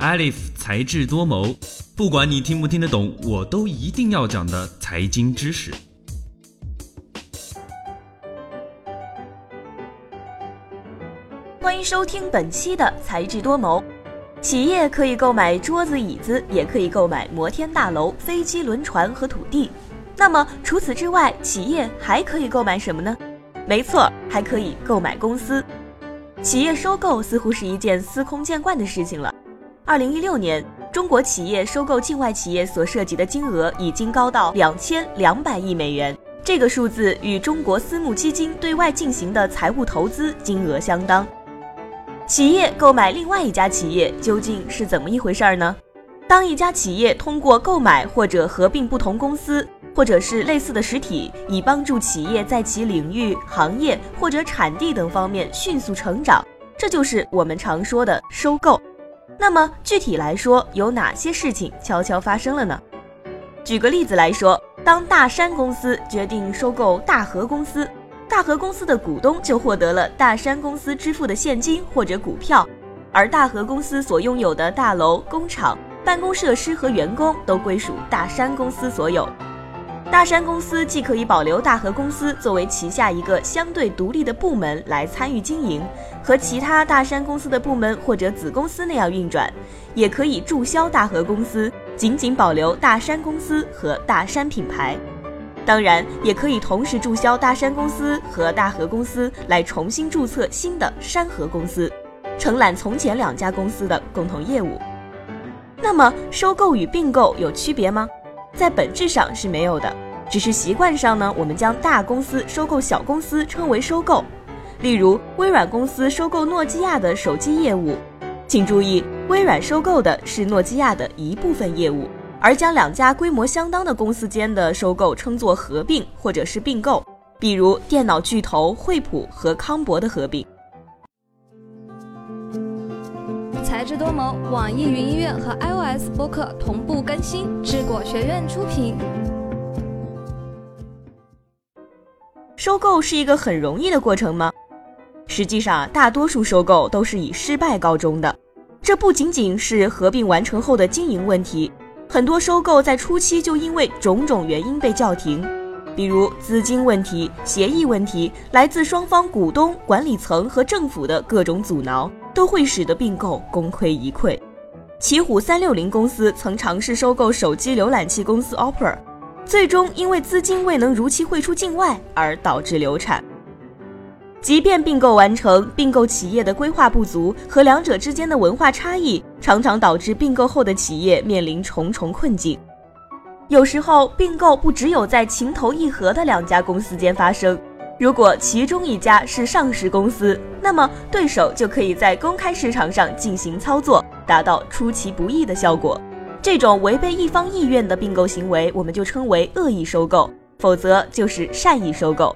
Alif 才智多谋，不管你听不听得懂，我都一定要讲的财经知识。欢迎收听本期的才智多谋。企业可以购买桌子、椅子，也可以购买摩天大楼、飞机、轮船和土地。那么除此之外，企业还可以购买什么呢？没错，还可以购买公司。企业收购似乎是一件司空见惯的事情了。二零一六年，中国企业收购境外企业所涉及的金额已经高到两千两百亿美元，这个数字与中国私募基金对外进行的财务投资金额相当。企业购买另外一家企业究竟是怎么一回事儿呢？当一家企业通过购买或者合并不同公司，或者是类似的实体，以帮助企业在其领域、行业或者产地等方面迅速成长，这就是我们常说的收购。那么具体来说，有哪些事情悄悄发生了呢？举个例子来说，当大山公司决定收购大和公司，大和公司的股东就获得了大山公司支付的现金或者股票，而大和公司所拥有的大楼、工厂、办公设施和员工都归属大山公司所有。大山公司既可以保留大和公司作为旗下一个相对独立的部门来参与经营，和其他大山公司的部门或者子公司那样运转，也可以注销大和公司，仅仅保留大山公司和大山品牌。当然，也可以同时注销大山公司和大和公司，来重新注册新的山河公司，承揽从前两家公司的共同业务。那么，收购与并购有区别吗？在本质上是没有的，只是习惯上呢，我们将大公司收购小公司称为收购。例如，微软公司收购诺基亚的手机业务，请注意，微软收购的是诺基亚的一部分业务，而将两家规模相当的公司间的收购称作合并或者是并购，比如电脑巨头惠普和康柏的合并。智多谋，网易云音乐和 iOS 播客同步更新，智果学院出品。收购是一个很容易的过程吗？实际上，大多数收购都是以失败告终的。这不仅仅是合并完成后的经营问题，很多收购在初期就因为种种原因被叫停，比如资金问题、协议问题，来自双方股东、管理层和政府的各种阻挠。都会使得并购功亏一篑。奇虎三六零公司曾尝试收购手机浏览器公司 Opera，最终因为资金未能如期汇出境外而导致流产。即便并购完成，并购企业的规划不足和两者之间的文化差异，常常导致并购后的企业面临重重困境。有时候，并购不只有在情投意合的两家公司间发生。如果其中一家是上市公司，那么对手就可以在公开市场上进行操作，达到出其不意的效果。这种违背一方意愿的并购行为，我们就称为恶意收购；否则就是善意收购。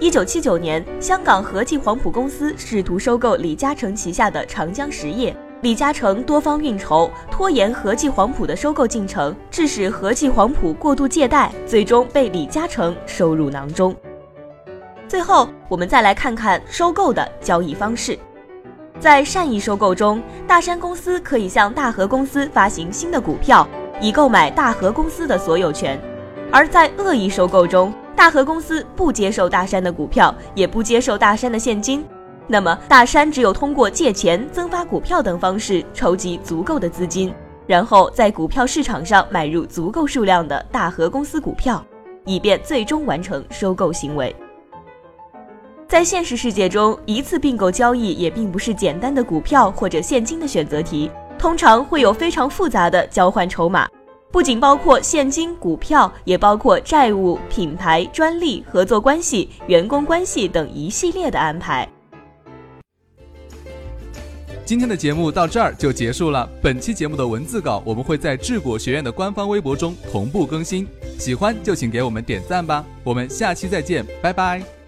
一九七九年，香港和记黄埔公司试图收购李嘉诚旗下的长江实业，李嘉诚多方运筹，拖延和记黄埔的收购进程，致使和记黄埔过度借贷，最终被李嘉诚收入囊中。最后，我们再来看看收购的交易方式。在善意收购中，大山公司可以向大和公司发行新的股票，以购买大和公司的所有权；而在恶意收购中，大和公司不接受大山的股票，也不接受大山的现金。那么，大山只有通过借钱、增发股票等方式筹集足够的资金，然后在股票市场上买入足够数量的大和公司股票，以便最终完成收购行为。在现实世界中，一次并购交易也并不是简单的股票或者现金的选择题，通常会有非常复杂的交换筹码，不仅包括现金、股票，也包括债务、品牌、专利、合作关系、员工关系等一系列的安排。今天的节目到这儿就结束了。本期节目的文字稿我们会在智果学院的官方微博中同步更新，喜欢就请给我们点赞吧。我们下期再见，拜拜。